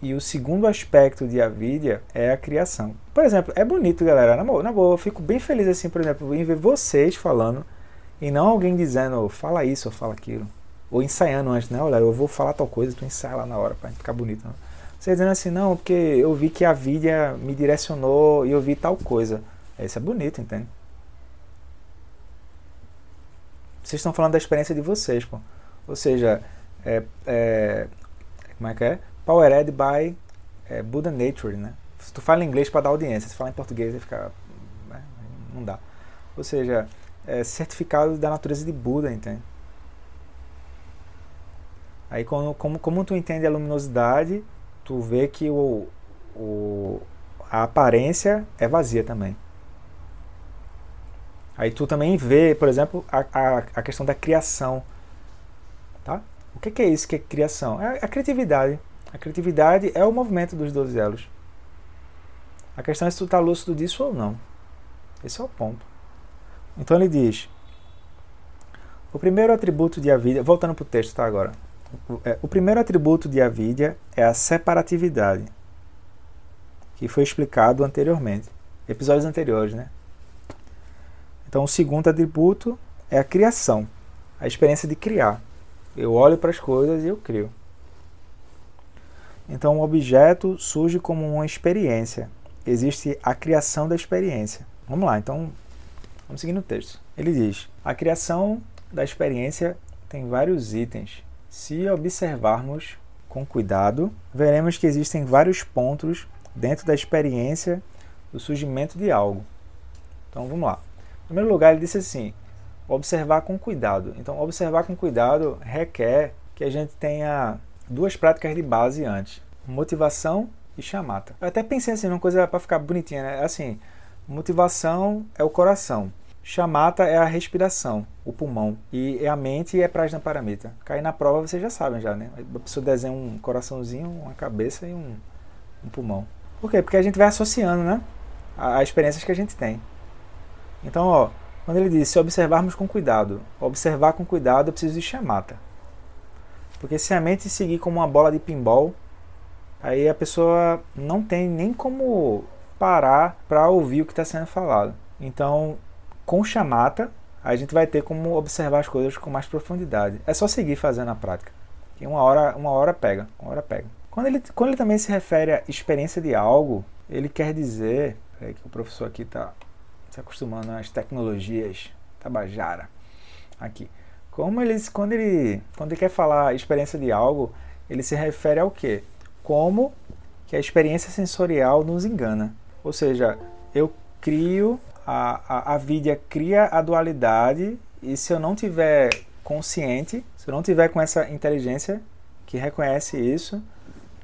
E o segundo aspecto de avidia é a criação. Por exemplo, é bonito, galera. Na boa, na boa, eu fico bem feliz assim, por exemplo, em ver vocês falando e não alguém dizendo, fala isso ou fala aquilo. Ou ensaiando antes, né? Olha, eu vou falar tal coisa, tu ensaia lá na hora pra ficar bonito. Né? Você dizendo assim, não, porque eu vi que a vida me direcionou e eu vi tal coisa. Isso é bonito, entende? Vocês estão falando da experiência de vocês, pô. Ou seja, é, é, como é que é? Powered by é, Buddha Nature, né? Se tu fala em inglês para dar audiência, se falar em português, vai ficar... Né? Não dá. Ou seja, é certificado da natureza de Buda, entende? Aí como, como, como tu entende a luminosidade, tu vê que o, o, a aparência é vazia também. Aí tu também vê, por exemplo, a, a, a questão da criação. Tá? O que, que é isso que é criação? É a criatividade. A criatividade é o movimento dos 12 elos. A questão é se tu está lúcido disso ou não. Esse é o ponto. Então ele diz: o primeiro atributo de Avidya, voltando para o texto, tá agora. É, o primeiro atributo de Avidya é a separatividade, que foi explicado anteriormente, episódios anteriores, né? Então, o segundo atributo é a criação, a experiência de criar. Eu olho para as coisas e eu crio. Então, o objeto surge como uma experiência. Existe a criação da experiência. Vamos lá, então, vamos seguir no texto. Ele diz: a criação da experiência tem vários itens se observarmos com cuidado, veremos que existem vários pontos dentro da experiência do surgimento de algo. Então vamos lá. Em primeiro lugar, ele disse assim: observar com cuidado. Então, observar com cuidado requer que a gente tenha duas práticas de base antes: motivação e chamata. Eu até pensei assim, uma coisa para ficar bonitinha, né? Assim, motivação é o coração, Chamata é a respiração, o pulmão. E a mente é Prajna Paramita. Cair na prova vocês já sabem já, né? A pessoa desenha um coraçãozinho, uma cabeça e um, um pulmão. Por quê? Porque a gente vai associando, né? As experiências que a gente tem. Então, ó, quando ele diz se observarmos com cuidado, observar com cuidado, eu preciso de chamata. Porque se a mente seguir como uma bola de pinball, aí a pessoa não tem nem como parar para ouvir o que está sendo falado. Então, com chamata, a gente vai ter como observar as coisas com mais profundidade. É só seguir fazendo a prática. E uma hora, uma hora pega, uma hora pega. Quando ele, quando ele também se refere à experiência de algo, ele quer dizer, é que o professor aqui está se acostumando às tecnologias tabajara aqui. Como ele, quando ele, quando ele quer falar experiência de algo, ele se refere ao quê? Como que a experiência sensorial nos engana. Ou seja, eu crio a, a, a cria a dualidade e se eu não tiver consciente, se eu não tiver com essa inteligência que reconhece isso,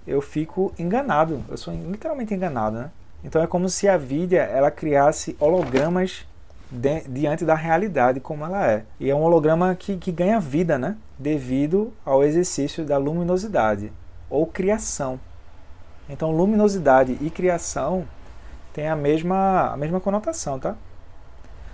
eu fico enganado. Eu sou literalmente enganado, né? Então é como se a Vidya ela criasse hologramas de, diante da realidade como ela é. E é um holograma que, que ganha vida, né? Devido ao exercício da luminosidade ou criação. Então, luminosidade e criação tem a mesma, a mesma conotação, tá?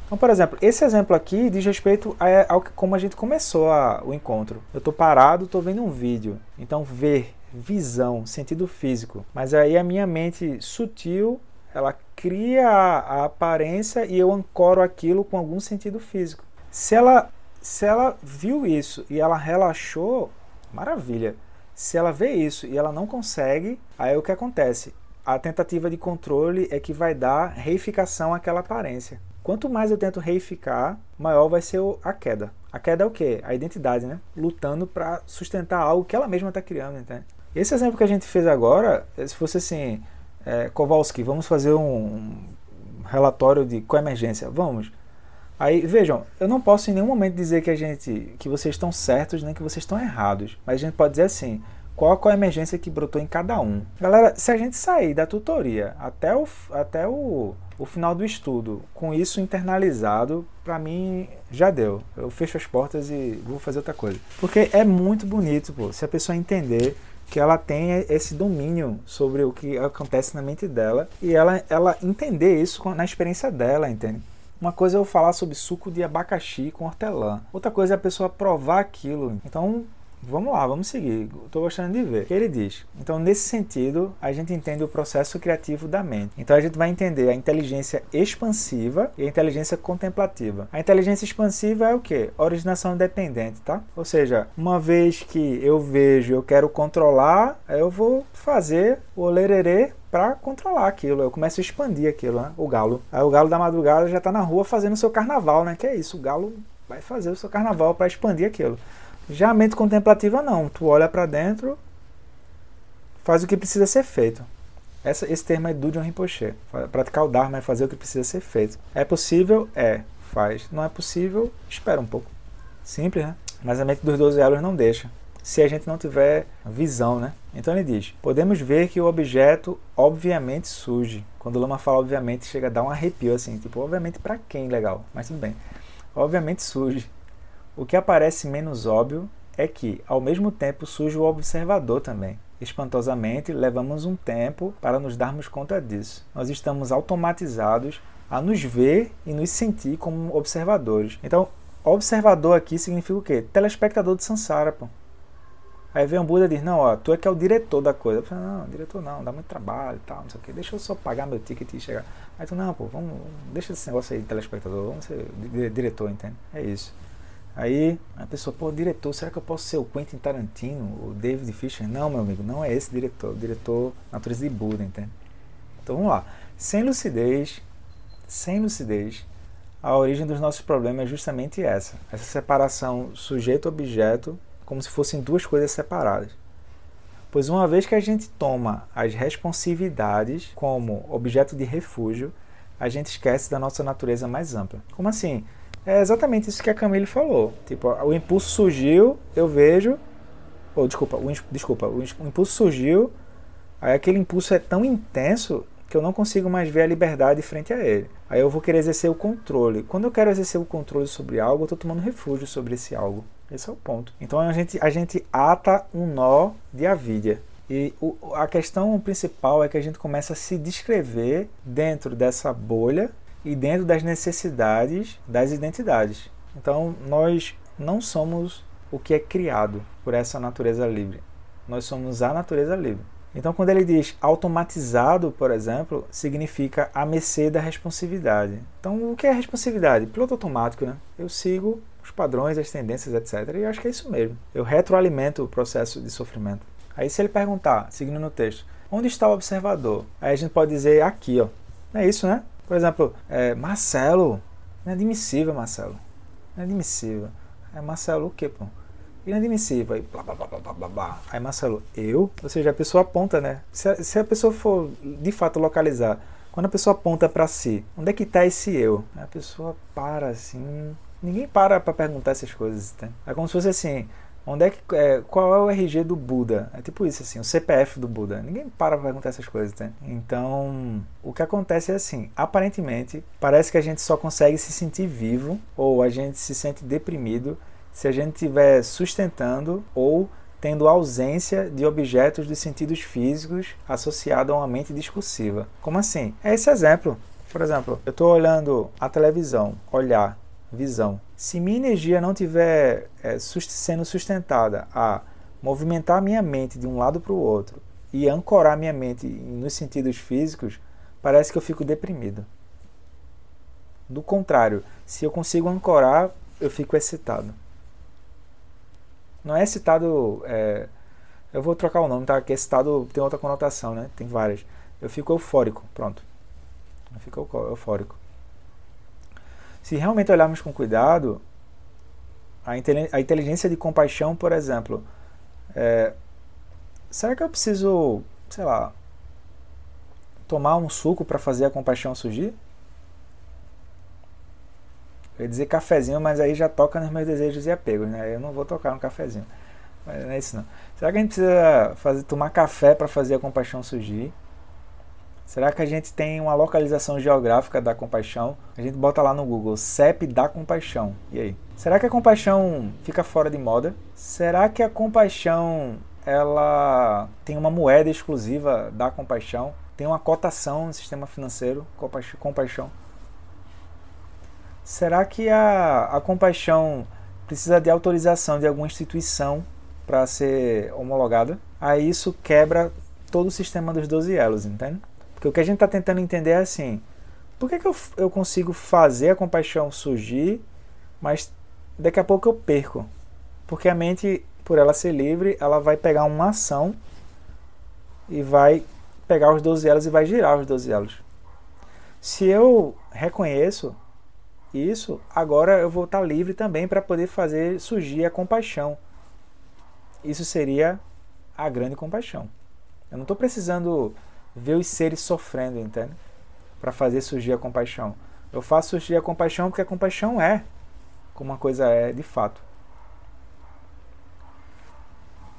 Então, por exemplo, esse exemplo aqui diz respeito ao que, como a gente começou a, o encontro. Eu estou parado, estou vendo um vídeo. Então, ver, visão, sentido físico. Mas aí a minha mente sutil, ela cria a, a aparência e eu ancoro aquilo com algum sentido físico. Se ela, se ela viu isso e ela relaxou, maravilha. Se ela vê isso e ela não consegue, aí o que acontece? a tentativa de controle é que vai dar reificação àquela aparência. Quanto mais eu tento reificar, maior vai ser a queda. A queda é o quê? A identidade, né? Lutando para sustentar algo que ela mesma está criando, entende? Esse exemplo que a gente fez agora, se fosse assim, é, Kowalski, vamos fazer um relatório de coemergência, vamos. Aí vejam, eu não posso em nenhum momento dizer que a gente, que vocês estão certos nem que vocês estão errados, mas a gente pode dizer assim, qual a emergência que brotou em cada um. Galera, se a gente sair da tutoria até o, até o, o final do estudo com isso internalizado, para mim já deu. Eu fecho as portas e vou fazer outra coisa. Porque é muito bonito, pô, se a pessoa entender que ela tem esse domínio sobre o que acontece na mente dela e ela, ela entender isso na experiência dela, entende? Uma coisa é eu falar sobre suco de abacaxi com hortelã, outra coisa é a pessoa provar aquilo. Então, Vamos lá, vamos seguir. Estou gostando de ver. O que ele diz? Então, nesse sentido, a gente entende o processo criativo da mente. Então, a gente vai entender a inteligência expansiva e a inteligência contemplativa. A inteligência expansiva é o que? Originação dependente, tá? Ou seja, uma vez que eu vejo, eu quero controlar, eu vou fazer o lererê para controlar aquilo. Eu começo a expandir aquilo, né? O galo. Aí o galo da madrugada já está na rua fazendo o seu carnaval, né? Que é isso, o galo vai fazer o seu carnaval para expandir aquilo. Já a mente contemplativa não, tu olha para dentro, faz o que precisa ser feito. Essa, esse termo é do John Rinpoche. Praticar o Dharma é fazer o que precisa ser feito. É possível? É, faz. Não é possível? Espera um pouco. Simples, né? Mas a mente dos 12 elos não deixa. Se a gente não tiver visão, né? Então ele diz: podemos ver que o objeto obviamente surge. Quando o Lama fala obviamente, chega a dar um arrepio assim, tipo, obviamente para quem legal, mas tudo bem. Obviamente surge. O que aparece menos óbvio é que, ao mesmo tempo, surge o observador também. Espantosamente, levamos um tempo para nos darmos conta disso. Nós estamos automatizados a nos ver e nos sentir como observadores. Então, observador aqui significa o quê? Telespectador de Sansara, pô. Aí vem um Buda e diz, não, ó, tu é que é o diretor da coisa. Falo, não, diretor não, dá muito trabalho e tal, não sei o quê. Deixa eu só pagar meu ticket e chegar. Aí tu, não, pô, vamos, deixa esse negócio aí de telespectador, vamos ser diretor, entende? É isso. Aí a pessoa, pô, diretor, será que eu posso ser o Quentin Tarantino, o David Fisher? Não, meu amigo, não é esse diretor, o diretor natureza de Buda, entende? Então vamos lá. Sem lucidez, sem lucidez, a origem dos nossos problemas é justamente essa, essa separação sujeito-objeto, como se fossem duas coisas separadas. Pois uma vez que a gente toma as responsividades como objeto de refúgio, a gente esquece da nossa natureza mais ampla. Como assim? É exatamente isso que a Camille falou. Tipo, o impulso surgiu, eu vejo. Ou, desculpa, o, desculpa, o impulso surgiu, aí aquele impulso é tão intenso que eu não consigo mais ver a liberdade frente a ele. Aí eu vou querer exercer o controle. Quando eu quero exercer o controle sobre algo, eu estou tomando refúgio sobre esse algo. Esse é o ponto. Então a gente, a gente ata um nó de avidia. E o, a questão principal é que a gente começa a se descrever dentro dessa bolha e dentro das necessidades das identidades. Então, nós não somos o que é criado por essa natureza livre. Nós somos a natureza livre. Então, quando ele diz automatizado, por exemplo, significa a mercê da responsividade. Então, o que é responsividade? Piloto automático, né? Eu sigo os padrões, as tendências, etc. E acho que é isso mesmo. Eu retroalimento o processo de sofrimento. Aí, se ele perguntar, seguindo no texto, onde está o observador? Aí a gente pode dizer aqui, ó. É isso, né? Por exemplo, é, Marcelo. Inadmissível, Marcelo. Inadmissível. É Marcelo o quê, pô? Inadmissível. Aí, blá, blá, blá, blá, blá, blá. Aí Marcelo, eu? Ou seja, a pessoa aponta, né? Se a, se a pessoa for de fato localizar, quando a pessoa aponta para si, onde é que está esse eu? A pessoa para assim. Ninguém para para perguntar essas coisas. Tá? É como se fosse assim: Onde é que, é, qual é o RG do Buda? É tipo isso, assim, o CPF do Buda. Ninguém para pra perguntar essas coisas, né? Então, o que acontece é assim, aparentemente, parece que a gente só consegue se sentir vivo ou a gente se sente deprimido se a gente estiver sustentando ou tendo ausência de objetos dos sentidos físicos associados a uma mente discursiva. Como assim? É esse exemplo. Por exemplo, eu estou olhando a televisão, olhar, visão. Se minha energia não estiver é, sendo sustentada a movimentar minha mente de um lado para o outro e ancorar minha mente nos sentidos físicos, parece que eu fico deprimido. Do contrário, se eu consigo ancorar, eu fico excitado. Não é excitado. É, eu vou trocar o nome, tá? Que excitado tem outra conotação, né? Tem várias. Eu fico eufórico, pronto. Eu fico eufórico. Se realmente olharmos com cuidado, a inteligência de compaixão, por exemplo, é, será que eu preciso, sei lá, tomar um suco para fazer a compaixão surgir? Eu ia dizer cafezinho, mas aí já toca nos meus desejos e apegos, né? Eu não vou tocar no cafezinho. Mas não é isso não. Será que a gente precisa fazer, tomar café para fazer a compaixão surgir? Será que a gente tem uma localização geográfica da compaixão? A gente bota lá no Google CEP da compaixão. E aí? Será que a compaixão fica fora de moda? Será que a compaixão ela tem uma moeda exclusiva da compaixão? Tem uma cotação no sistema financeiro compaixão? Será que a, a compaixão precisa de autorização de alguma instituição para ser homologada, aí isso quebra todo o sistema dos 12 elos, entende? Porque o que a gente está tentando entender é assim: por que, que eu, eu consigo fazer a compaixão surgir, mas daqui a pouco eu perco? Porque a mente, por ela ser livre, ela vai pegar uma ação e vai pegar os 12 elos e vai girar os 12 elos. Se eu reconheço isso, agora eu vou estar livre também para poder fazer surgir a compaixão. Isso seria a grande compaixão. Eu não estou precisando ver os seres sofrendo, entende? Para fazer surgir a compaixão. Eu faço surgir a compaixão porque a compaixão é como uma coisa é de fato.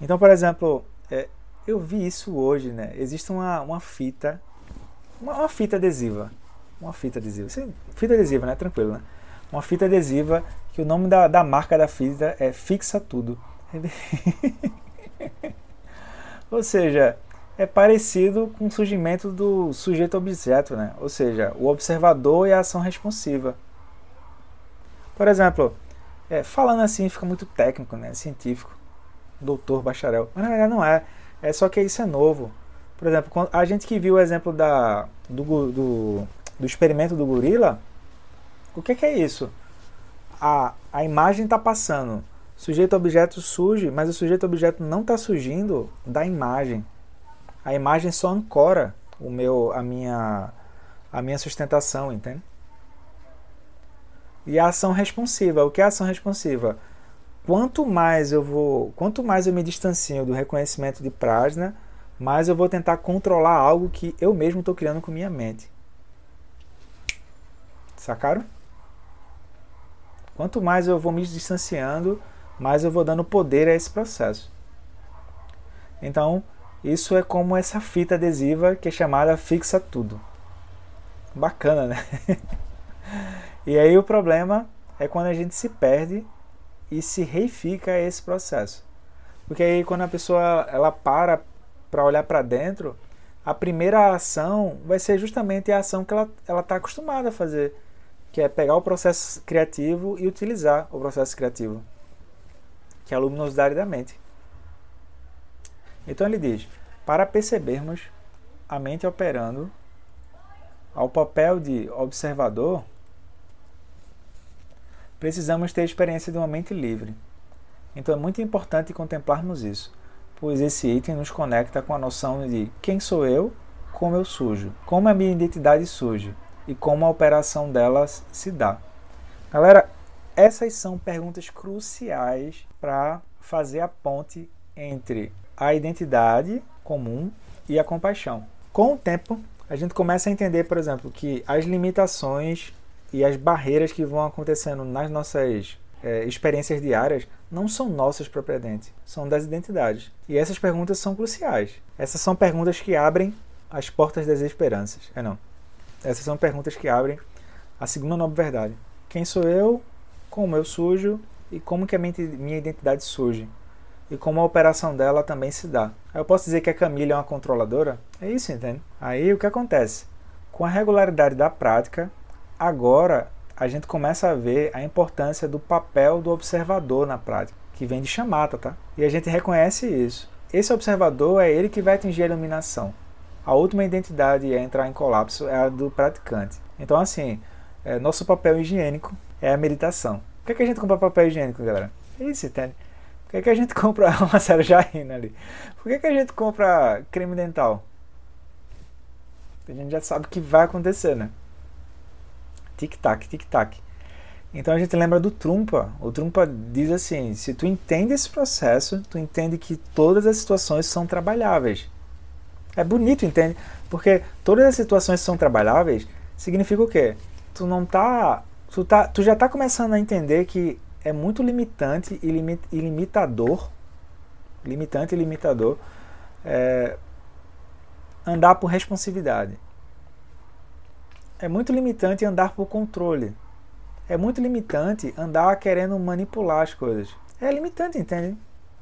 Então, por exemplo, é, eu vi isso hoje, né? Existe uma, uma fita, uma, uma fita adesiva uma fita adesiva. Sim, fita adesiva, né? Tranquilo, né? Uma fita adesiva que o nome da, da marca da fita é Fixa Tudo. Ou seja, é parecido com o surgimento do sujeito-objeto, né? Ou seja, o observador e a ação responsiva. Por exemplo, é, falando assim fica muito técnico, né? Científico, doutor, bacharel. Mas na verdade não é. É só que isso é novo. Por exemplo, a gente que viu o exemplo da, do, do do experimento do gorila, o que, que é isso? A, a imagem está passando, sujeito-objeto surge, mas o sujeito-objeto não está surgindo da imagem. A imagem só ancora o meu, a minha, a minha sustentação, entende? E a ação responsiva, o que é ação responsiva? Quanto mais eu vou, quanto mais eu me distancio do reconhecimento de Prajna, mais eu vou tentar controlar algo que eu mesmo estou criando com minha mente. Sacaram? Quanto mais eu vou me distanciando, mais eu vou dando poder a esse processo. Então, isso é como essa fita adesiva que é chamada fixa tudo. Bacana, né? e aí o problema é quando a gente se perde e se reifica esse processo. Porque aí quando a pessoa ela para para olhar para dentro, a primeira ação vai ser justamente a ação que ela está acostumada a fazer que é pegar o processo criativo e utilizar o processo criativo, que é a luminosidade da mente. Então ele diz: para percebermos a mente operando ao papel de observador, precisamos ter a experiência de uma mente livre. Então é muito importante contemplarmos isso, pois esse item nos conecta com a noção de quem sou eu, como eu sujo, como a minha identidade surge, e como a operação delas se dá. Galera, essas são perguntas cruciais para fazer a ponte entre a identidade comum e a compaixão. Com o tempo, a gente começa a entender, por exemplo, que as limitações e as barreiras que vão acontecendo nas nossas é, experiências diárias não são nossas propriamente, são das identidades. E essas perguntas são cruciais. Essas são perguntas que abrem as portas das esperanças. É não. Essas são perguntas que abrem a segunda nova verdade. Quem sou eu? Como eu sujo? E como que a minha identidade surge? E como a operação dela também se dá. Eu posso dizer que a Camila é uma controladora? É isso, entende? Aí o que acontece? Com a regularidade da prática, agora a gente começa a ver a importância do papel do observador na prática, que vem de chamata, tá? E a gente reconhece isso. Esse observador é ele que vai atingir a iluminação. A última identidade a entrar em colapso é a do praticante. Então, assim, é, nosso papel higiênico é a meditação. Por que, é que a gente compra papel higiênico, galera? É isso, entende? Por que, é que a gente compra uma rindo ali? Por que, que a gente compra creme dental? A gente já sabe que vai acontecer, né? Tic-tac, tic-tac. Então a gente lembra do Trumpa. O Trumpa diz assim: se tu entende esse processo, tu entende que todas as situações são trabalháveis. É bonito, entende? Porque todas as situações são trabalháveis significa o quê? Tu não tá. Tu, tá, tu já tá começando a entender que é muito limitante e, limit, e limitador. Limitante e limitador. É, andar por responsividade. É muito limitante andar por controle. É muito limitante andar querendo manipular as coisas. É limitante, entende?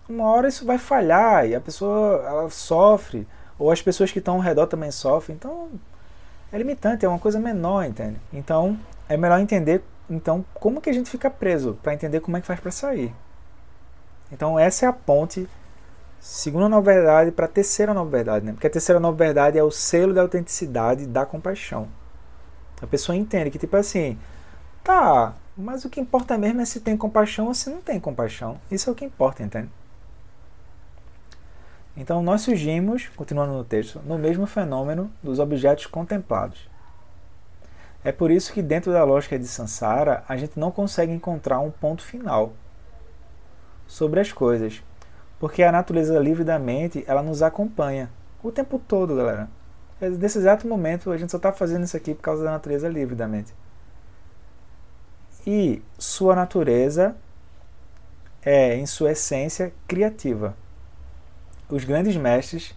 Uma hora isso vai falhar e a pessoa ela sofre ou as pessoas que estão ao redor também sofrem. Então, é limitante, é uma coisa menor, entende? Então, é melhor entender então como que a gente fica preso para entender como é que faz para sair. Então essa é a ponte segunda nova verdade para a terceira nova verdade, né? Porque a terceira nova verdade é o selo da autenticidade da compaixão. A pessoa entende que tipo assim, tá, mas o que importa mesmo é se tem compaixão ou se não tem compaixão. Isso é o que importa, entende? Então nós surgimos, continuando no texto, no mesmo fenômeno dos objetos contemplados. É por isso que dentro da lógica de Sansara, a gente não consegue encontrar um ponto final sobre as coisas, porque a natureza livre da mente, ela nos acompanha o tempo todo, galera. Nesse exato momento, a gente só está fazendo isso aqui por causa da natureza livre da mente. E sua natureza é, em sua essência, criativa. Os grandes mestres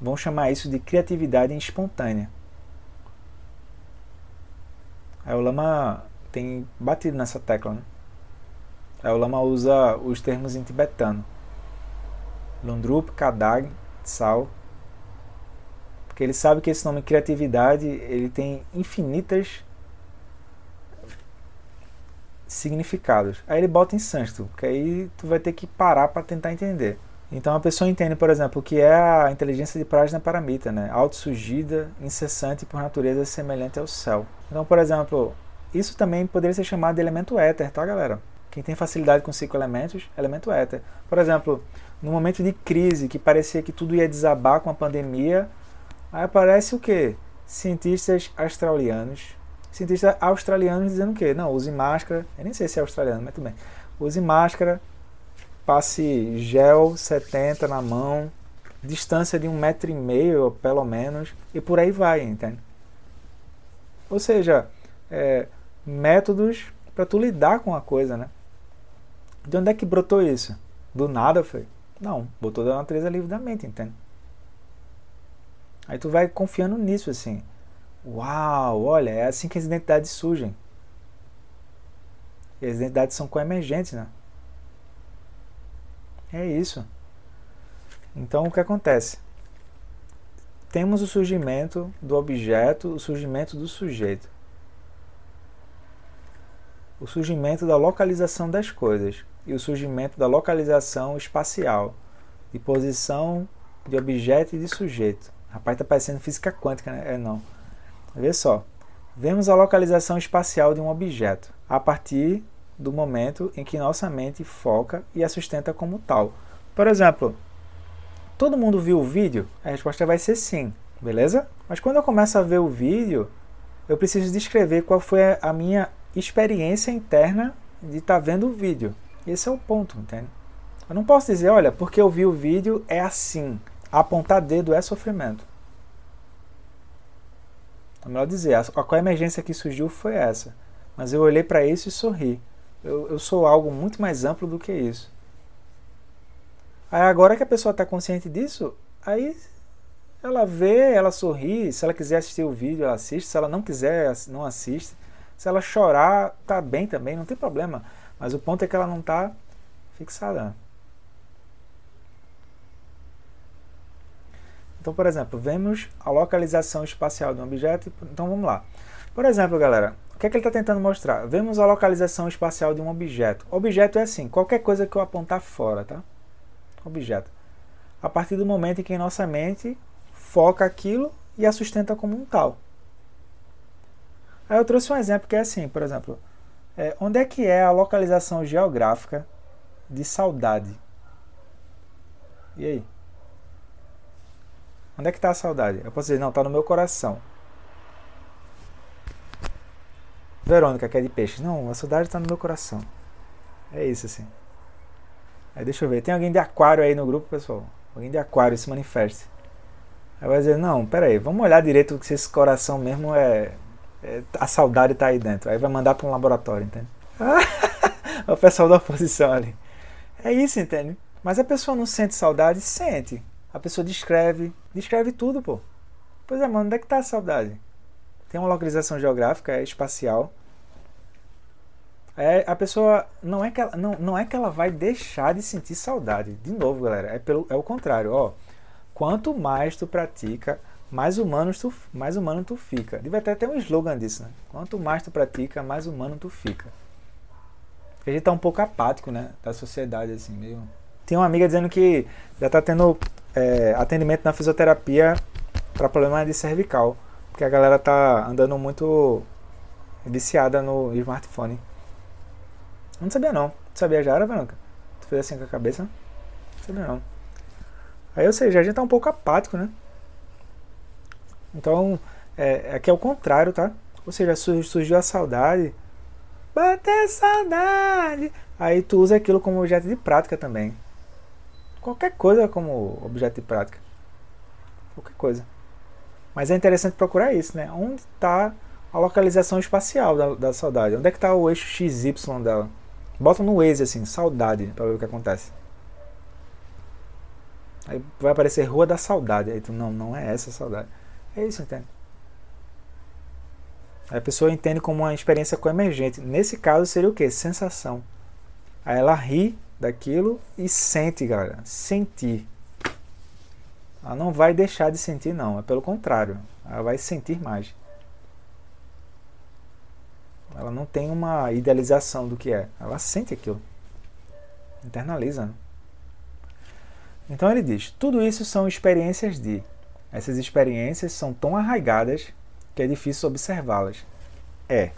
vão chamar isso de criatividade espontânea. O Lama tem batido nessa tecla. Né? Aí o Lama usa os termos em tibetano. Lundrup, Kadag, Tsal. Porque ele sabe que esse nome criatividade ele tem infinitas significados. Aí ele bota em sânscrito, que aí tu vai ter que parar para tentar entender. Então a pessoa entende, por exemplo, o que é a inteligência de Prajna Paramita, né? Autossurgida, incessante por natureza semelhante ao céu. Então, por exemplo, isso também poderia ser chamado de elemento éter, tá, galera? Quem tem facilidade com cinco elementos, elemento éter. Por exemplo, no momento de crise, que parecia que tudo ia desabar com a pandemia, aí aparece o quê? Cientistas australianos. Cientistas australianos dizendo o quê? Não, use máscara. Eu nem sei se é australiano, mas tudo bem. Use máscara, passe gel 70 na mão, distância de um metro e meio, pelo menos, e por aí vai, entende? Ou seja, é, métodos para tu lidar com a coisa, né? De onde é que brotou isso? Do nada foi? Não, botou da natureza livre da mente, entende? Aí tu vai confiando nisso assim. Uau, olha, é assim que as identidades surgem. E as identidades são coemergentes, né? É isso. Então o que acontece? Temos o surgimento do objeto, o surgimento do sujeito. O surgimento da localização das coisas e o surgimento da localização espacial, de posição de objeto e de sujeito. Rapaz, tá parecendo física quântica, né? É não. Vê só. Vemos a localização espacial de um objeto a partir do momento em que nossa mente foca e a sustenta como tal. Por exemplo, todo mundo viu o vídeo? A resposta vai ser sim, beleza? Mas quando eu começo a ver o vídeo, eu preciso descrever qual foi a minha experiência interna de estar tá vendo o vídeo. Esse é o ponto, entende? Eu não posso dizer, olha, porque eu vi o vídeo é assim. Apontar dedo é sofrimento. É melhor dizer, a, a emergência que surgiu foi essa. Mas eu olhei para isso e sorri. Eu, eu sou algo muito mais amplo do que isso. Aí agora que a pessoa está consciente disso, aí ela vê, ela sorri. Se ela quiser assistir o vídeo, ela assiste. Se ela não quiser, não assiste. Se ela chorar, tá bem também, não tem problema. Mas o ponto é que ela não está fixada. Então, por exemplo, vemos a localização espacial de um objeto. Então, vamos lá. Por exemplo, galera, que é que ele está tentando mostrar? Vemos a localização espacial de um objeto. Objeto é assim, qualquer coisa que eu apontar fora, tá? Objeto. A partir do momento em que nossa mente foca aquilo e a sustenta como um tal. Aí eu trouxe um exemplo que é assim, por exemplo, é, onde é que é a localização geográfica de saudade? E aí? Onde é que está a saudade? Eu posso dizer, não, está no meu coração. Verônica, que é de peixe. Não, a saudade está no meu coração. É isso, assim. Aí deixa eu ver. Tem alguém de aquário aí no grupo, pessoal? Alguém de aquário se manifeste. Aí vai dizer, não, peraí, vamos olhar direito se esse coração mesmo é, é a saudade está aí dentro. Aí vai mandar para um laboratório, entende? o pessoal da oposição ali. É isso, entende? Mas a pessoa não sente saudade? Sente. A pessoa descreve. Descreve tudo, pô. Pois é, mano, onde é que está a saudade? Tem uma localização geográfica, é espacial. É, a pessoa não é que ela, não, não é que ela vai deixar de sentir saudade. De novo, galera, é pelo é o contrário, ó. Quanto mais tu pratica, mais humano tu, mais humano tu fica. Deve até ter um slogan disso, né? Quanto mais tu pratica, mais humano tu fica. Porque a gente tá um pouco apático, né, da sociedade assim, meio Tem uma amiga dizendo que já está tendo é, atendimento na fisioterapia para problema de cervical, porque a galera tá andando muito viciada no smartphone. Não sabia não. Sabia já, era, Branca? Tu fez assim com a cabeça? Não sabia não. Aí, ou seja, a gente tá um pouco apático, né? Então, é, aqui é o contrário, tá? Ou seja, surgiu a saudade. Bater saudade! Aí tu usa aquilo como objeto de prática também. Qualquer coisa como objeto de prática. Qualquer coisa. Mas é interessante procurar isso, né? Onde está a localização espacial da, da saudade? Onde é que está o eixo XY dela? Bota no Waze assim, saudade, para ver o que acontece. Aí vai aparecer Rua da Saudade. Aí tu, não, não é essa saudade. É isso, entende? Aí a pessoa entende como uma experiência coemergente. Nesse caso seria o que? Sensação. Aí ela ri daquilo e sente, galera. Sentir. Ela não vai deixar de sentir, não. É pelo contrário. Ela vai sentir mais. Ela não tem uma idealização do que é. Ela sente aquilo. Internaliza. Né? Então ele diz: tudo isso são experiências de. Essas experiências são tão arraigadas que é difícil observá-las. É.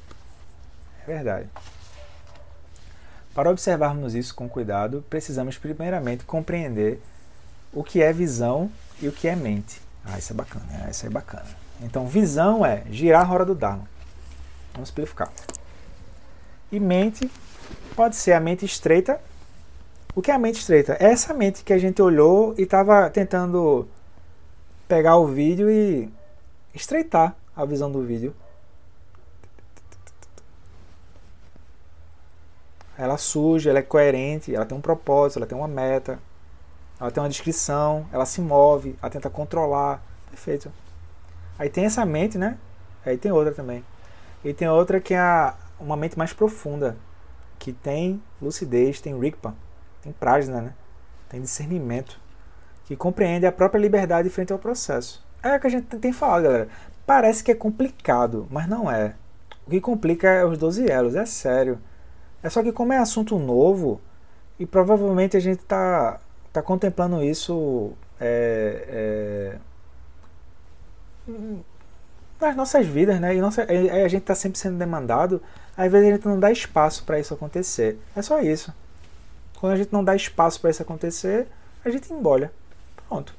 É verdade. Para observarmos isso com cuidado, precisamos primeiramente compreender o que é visão e o que é mente. Ah, isso é bacana, é, isso é bacana. Então, visão é girar a roda do Dharma. Vamos simplificar. E mente pode ser a mente estreita. O que é a mente estreita? É essa mente que a gente olhou e estava tentando pegar o vídeo e estreitar a visão do vídeo. Ela surge, ela é coerente, ela tem um propósito, ela tem uma meta, ela tem uma descrição, ela se move, ela tenta controlar. Perfeito. Aí tem essa mente, né? Aí tem outra também. E tem outra que é a, uma mente mais profunda, que tem lucidez, tem rigpa, tem prajna, né? Tem discernimento, que compreende a própria liberdade frente ao processo. É o que a gente tem falado, galera. Parece que é complicado, mas não é. O que complica é os 12 elos, é sério. É só que como é assunto novo, e provavelmente a gente está tá contemplando isso é, é, nas nossas vidas, né? E nossa, a gente está sempre sendo demandado, às vezes a gente não dá espaço para isso acontecer. É só isso. Quando a gente não dá espaço para isso acontecer, a gente embolha. Pronto.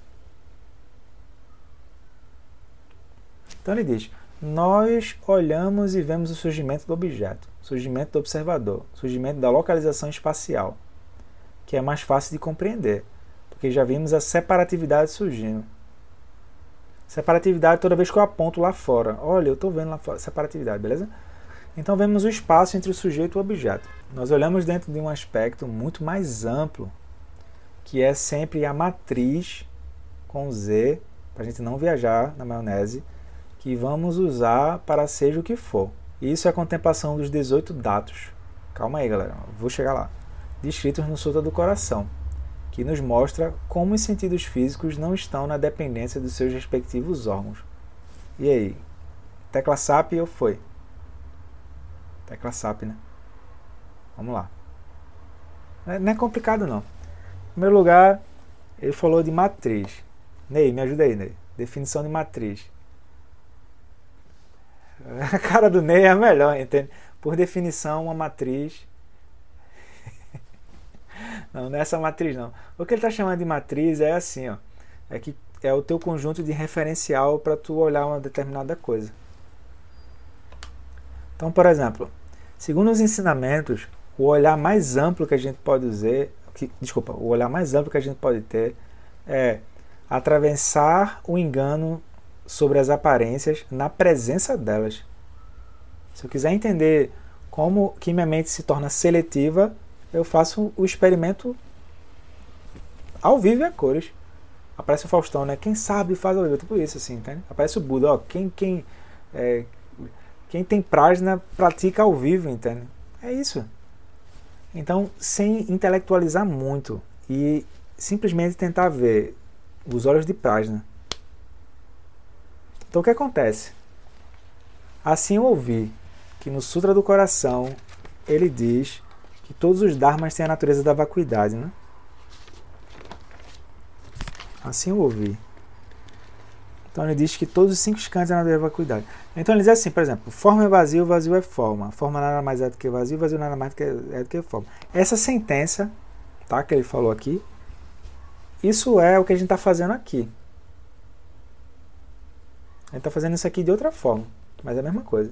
Então ele diz: Nós olhamos e vemos o surgimento do objeto surgimento do observador, surgimento da localização espacial, que é mais fácil de compreender, porque já vimos a separatividade surgindo. Separatividade toda vez que eu aponto lá fora. Olha, eu estou vendo lá fora. Separatividade, beleza? Então vemos o espaço entre o sujeito e o objeto. Nós olhamos dentro de um aspecto muito mais amplo, que é sempre a matriz com Z, para a gente não viajar na maionese, que vamos usar para seja o que for. Isso é a contemplação dos 18 datos. Calma aí, galera, vou chegar lá. Descritos no Sutra do Coração, que nos mostra como os sentidos físicos não estão na dependência dos seus respectivos órgãos. E aí? Tecla SAP ou foi? Tecla SAP, né? Vamos lá. Não é complicado, não. Em primeiro lugar, ele falou de matriz. Ney, me ajuda aí, Ney. Definição de matriz. A cara do Ney é a melhor, entende? Por definição, uma matriz. Não, não é essa matriz, não. O que ele está chamando de matriz é assim, ó. É que é o teu conjunto de referencial para tu olhar uma determinada coisa. Então, por exemplo, segundo os ensinamentos, o olhar mais amplo que a gente pode usar, que, desculpa, o olhar mais amplo que a gente pode ter é atravessar o engano sobre as aparências na presença delas. Se eu quiser entender como que minha mente se torna seletiva, eu faço o experimento ao vivo e a cores. Aparece o Faustão, né? Quem sabe faz ao vivo, tipo isso, assim, entende? Aparece o Buda, ó, quem, quem, é, quem tem prajna pratica ao vivo, entende? É isso. Então, sem intelectualizar muito e simplesmente tentar ver os olhos de prajna então o que acontece? Assim eu ouvi que no Sutra do Coração ele diz que todos os dharmas têm a natureza da vacuidade, né? Assim eu ouvi. Então ele diz que todos os cinco cantos é na vacuidade. Então ele diz assim, por exemplo, forma é vazio, vazio é forma. Forma nada mais é do que vazio, vazio nada mais que, é do que forma. Essa sentença, tá, que ele falou aqui, isso é o que a gente está fazendo aqui. A gente está fazendo isso aqui de outra forma, mas é a mesma coisa.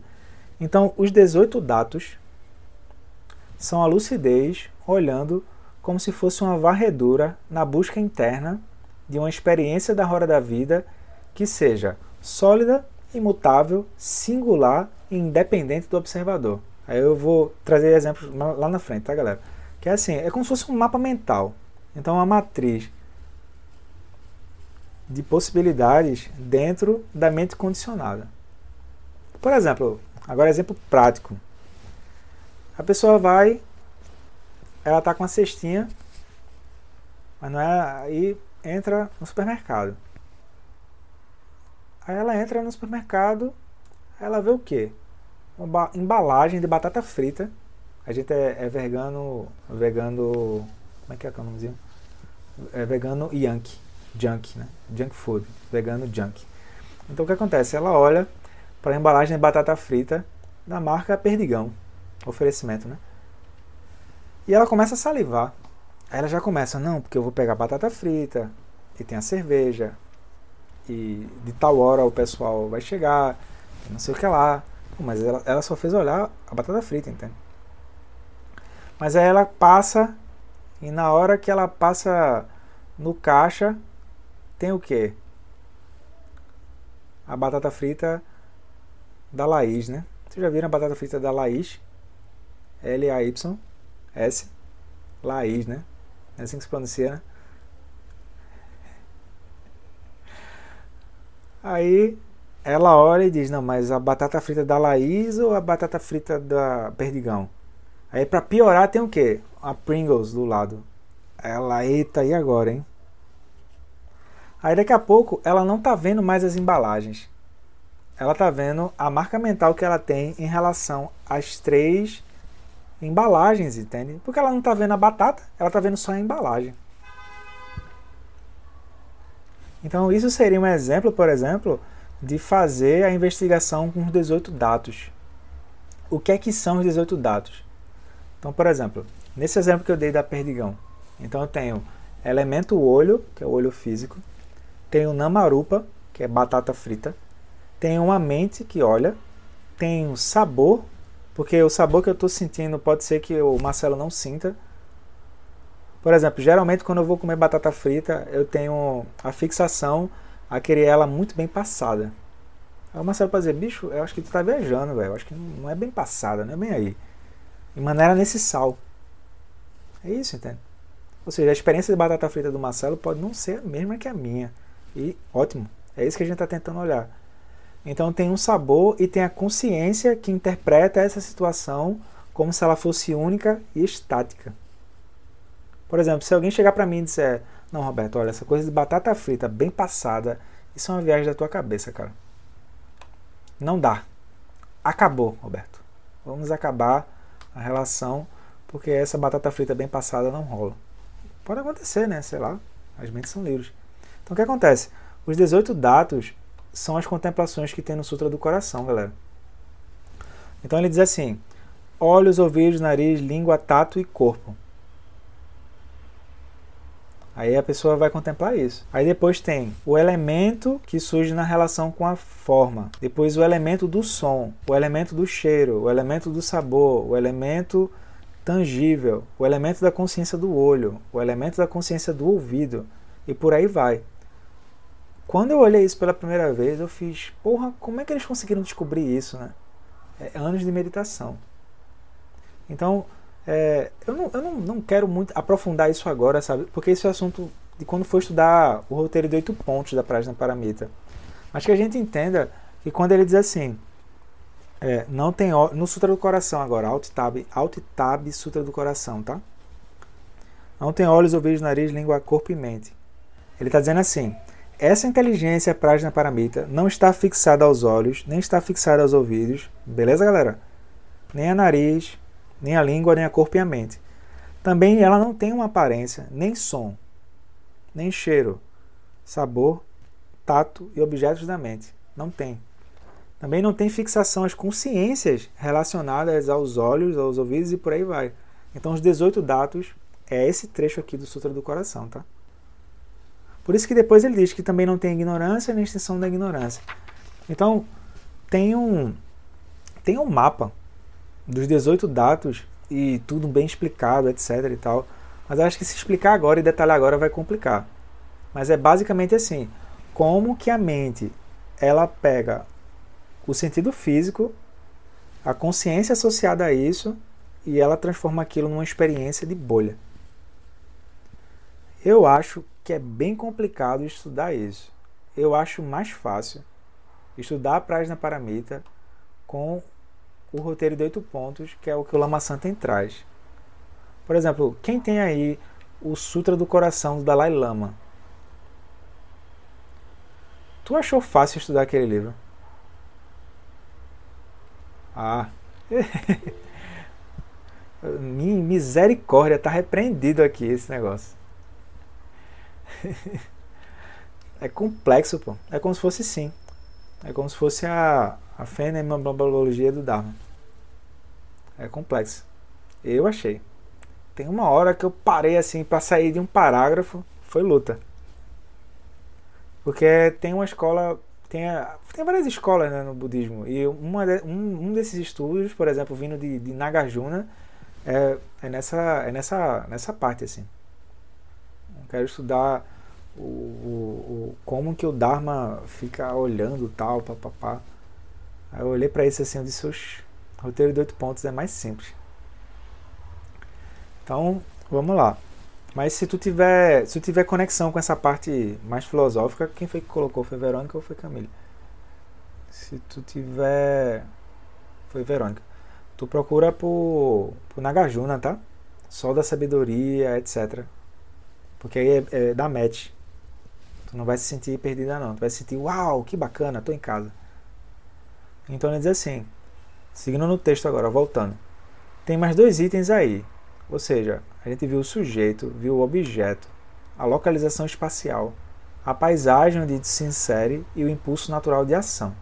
Então, os 18 dados são a lucidez olhando como se fosse uma varredura na busca interna de uma experiência da roda da vida que seja sólida, imutável, singular e independente do observador. Aí eu vou trazer exemplos lá na frente, tá, galera? Que é assim, é como se fosse um mapa mental. Então, uma matriz de possibilidades dentro da mente condicionada. Por exemplo, agora exemplo prático. A pessoa vai, ela está com uma cestinha, mas não é aí entra no supermercado. Aí ela entra no supermercado, ela vê o quê? Uma embalagem de batata frita. A gente é, é vegano, vegano, como é que é, que é o nomezinho? É vegano Yankee, junk, né? Junk food, vegano junk. Então o que acontece? Ela olha para a embalagem de batata frita da marca Perdigão, oferecimento, né? E ela começa a salivar. Aí ela já começa, não, porque eu vou pegar batata frita, e tem a cerveja, e de tal hora o pessoal vai chegar, não sei o que lá. Mas ela, ela só fez olhar a batata frita, entende? Mas aí ela passa, e na hora que ela passa no caixa, tem o que? A batata frita da Laís, né? Vocês já viram a batata frita da Laís? L-A-Y-S. Laís, né? É assim que se pronuncia, né? Aí ela olha e diz: Não, mas a batata frita da Laís ou a batata frita da Perdigão? Aí para piorar tem o quê? A Pringles do lado. Ela, eita, e agora, hein? Aí daqui a pouco ela não tá vendo mais as embalagens. Ela tá vendo a marca mental que ela tem em relação às três embalagens, entende? Porque ela não tá vendo a batata, ela tá vendo só a embalagem. Então, isso seria um exemplo, por exemplo, de fazer a investigação com os 18 dados. O que é que são os 18 dados? Então, por exemplo, nesse exemplo que eu dei da perdigão, então eu tenho elemento olho, que é o olho físico, tenho namarupa, que é batata frita, tenho uma mente que olha, tenho sabor, porque o sabor que eu estou sentindo pode ser que o Marcelo não sinta, por exemplo, geralmente quando eu vou comer batata frita, eu tenho a fixação a querer ela muito bem passada. Aí o Marcelo pode dizer, bicho, eu acho que tu tá viajando, velho. Eu acho que não é bem passada, não é bem aí. E maneira nesse sal. É isso, entende? Ou seja, a experiência de batata frita do Marcelo pode não ser a mesma que a minha. E ótimo. É isso que a gente está tentando olhar. Então tem um sabor e tem a consciência que interpreta essa situação como se ela fosse única e estática. Por exemplo, se alguém chegar para mim e disser: Não, Roberto, olha, essa coisa de batata frita bem passada, isso é uma viagem da tua cabeça, cara. Não dá. Acabou, Roberto. Vamos acabar a relação, porque essa batata frita bem passada não rola. Pode acontecer, né? Sei lá. As mentes são livres. Então o que acontece? Os 18 dados são as contemplações que tem no Sutra do Coração, galera. Então ele diz assim: olhos, ouvidos, nariz, língua, tato e corpo. Aí a pessoa vai contemplar isso. Aí depois tem o elemento que surge na relação com a forma. Depois o elemento do som, o elemento do cheiro, o elemento do sabor, o elemento tangível, o elemento da consciência do olho, o elemento da consciência do ouvido e por aí vai. Quando eu olhei isso pela primeira vez, eu fiz, porra, como é que eles conseguiram descobrir isso, né? É anos de meditação. Então, é, eu não, eu não, não quero muito aprofundar isso agora, sabe? Porque esse é o assunto de quando for estudar o roteiro de oito pontos da Prajna Paramita. Mas que a gente entenda que quando ele diz assim, é, não tem no Sutra do Coração agora, Alt Tab, Alt Tab Sutra do Coração, tá? Não tem olhos, ouvidos, nariz, língua, corpo e mente. Ele está dizendo assim: essa inteligência Prajna Paramita não está fixada aos olhos, nem está fixada aos ouvidos, beleza, galera? Nem a nariz, nem a língua, nem a corpo e a mente. Também ela não tem uma aparência, nem som, nem cheiro, sabor, tato e objetos da mente. Não tem. Também não tem fixação às consciências relacionadas aos olhos, aos ouvidos e por aí vai. Então, os 18 datos é esse trecho aqui do Sutra do Coração, tá? Por isso que depois ele diz que também não tem ignorância nem extensão da ignorância. Então, tem um, tem um mapa dos 18 dados e tudo bem explicado, etc e tal. Mas acho que se explicar agora e detalhar agora vai complicar. Mas é basicamente assim, como que a mente ela pega o sentido físico, a consciência associada a isso e ela transforma aquilo numa experiência de bolha. Eu acho que é bem complicado estudar isso. Eu acho mais fácil estudar a Prajna Paramita com o roteiro de oito pontos, que é o que o Lama Santen traz. Por exemplo, quem tem aí o Sutra do Coração do Dalai Lama? Tu achou fácil estudar aquele livro? Ah. Misericórdia, tá repreendido aqui esse negócio. É complexo, pô. É como se fosse sim. É como se fosse a, a fenomenologia do Dharma. É complexo. Eu achei. Tem uma hora que eu parei assim para sair de um parágrafo, foi luta. Porque tem uma escola, tem, tem várias escolas né, no budismo. E uma de, um, um desses estudos, por exemplo, vindo de, de Nagarjuna, é, é, nessa, é nessa, nessa parte assim. Quero estudar o, o, o, como que o Dharma fica olhando tal, papapá. Aí eu olhei para isso assim, eu disse, Oxe, roteiro de oito pontos é mais simples. Então, vamos lá. Mas se tu tiver, se tu tiver conexão com essa parte mais filosófica, quem foi que colocou? Foi Verônica ou foi Camille? Se tu tiver. Foi Verônica. Tu procura por, por Nagarjuna, tá? Sol da sabedoria, etc. Porque aí é, é da match. Tu não vai se sentir perdida, não. Tu vai se sentir, uau, que bacana, tô em casa. Então ele diz assim, seguindo no texto agora, voltando. Tem mais dois itens aí. Ou seja, a gente viu o sujeito, viu o objeto, a localização espacial, a paisagem onde se insere e o impulso natural de ação.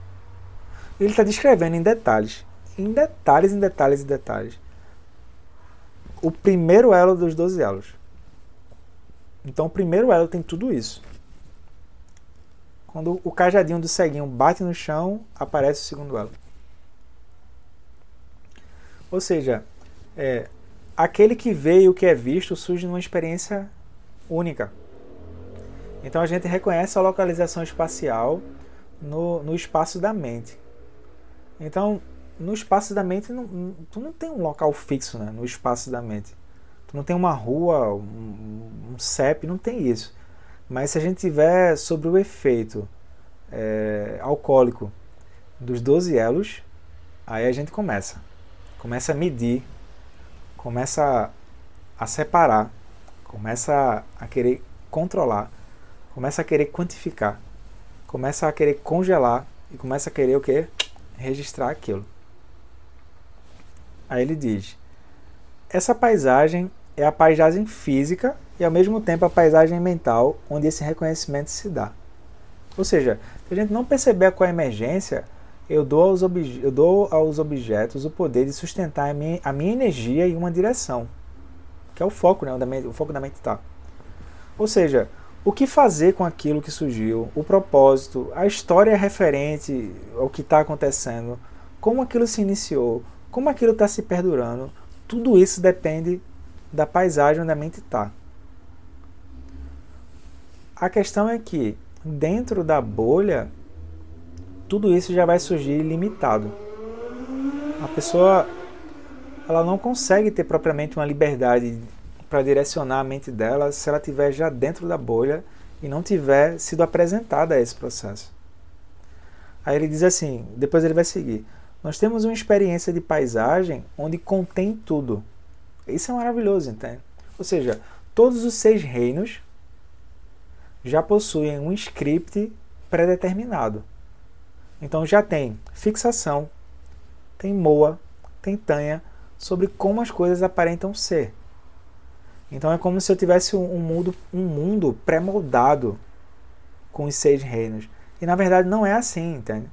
Ele está descrevendo em detalhes, em detalhes, em detalhes, em detalhes, o primeiro elo dos 12 elos. Então, o primeiro elo tem tudo isso. Quando o cajadinho do ceguinho bate no chão, aparece o segundo elo. Ou seja, é, aquele que vê e o que é visto surge numa experiência única. Então a gente reconhece a localização espacial no, no espaço da mente. Então, no espaço da mente, não, tu não tem um local fixo né, no espaço da mente. Tu não tem uma rua, um, um CEP, não tem isso. Mas se a gente tiver sobre o efeito é, alcoólico dos 12 elos, aí a gente começa. Começa a medir, começa a, separar, começa a querer controlar, começa a querer quantificar, começa a querer congelar e começa a querer o quê? Registrar aquilo. Aí ele diz: essa paisagem é a paisagem física e ao mesmo tempo a paisagem mental onde esse reconhecimento se dá. Ou seja, se a gente não perceber qual é a emergência, eu dou, aos eu dou aos objetos o poder de sustentar a minha, a minha energia em uma direção, que é o foco, né, onde o foco da mente está. Ou seja, o que fazer com aquilo que surgiu, o propósito, a história referente ao que está acontecendo, como aquilo se iniciou, como aquilo está se perdurando, tudo isso depende da paisagem onde a mente está. A questão é que dentro da bolha tudo isso já vai surgir limitado. A pessoa ela não consegue ter propriamente uma liberdade para direcionar a mente dela se ela estiver já dentro da bolha e não tiver sido apresentada a esse processo. Aí ele diz assim, depois ele vai seguir. Nós temos uma experiência de paisagem onde contém tudo. Isso é maravilhoso, entende? Ou seja, todos os seis reinos já possuem um script pré-determinado. Então já tem fixação, tem moa, tem tanha sobre como as coisas aparentam ser. Então é como se eu tivesse um mundo, um mundo pré-moldado com os seis reinos. E na verdade não é assim, entende?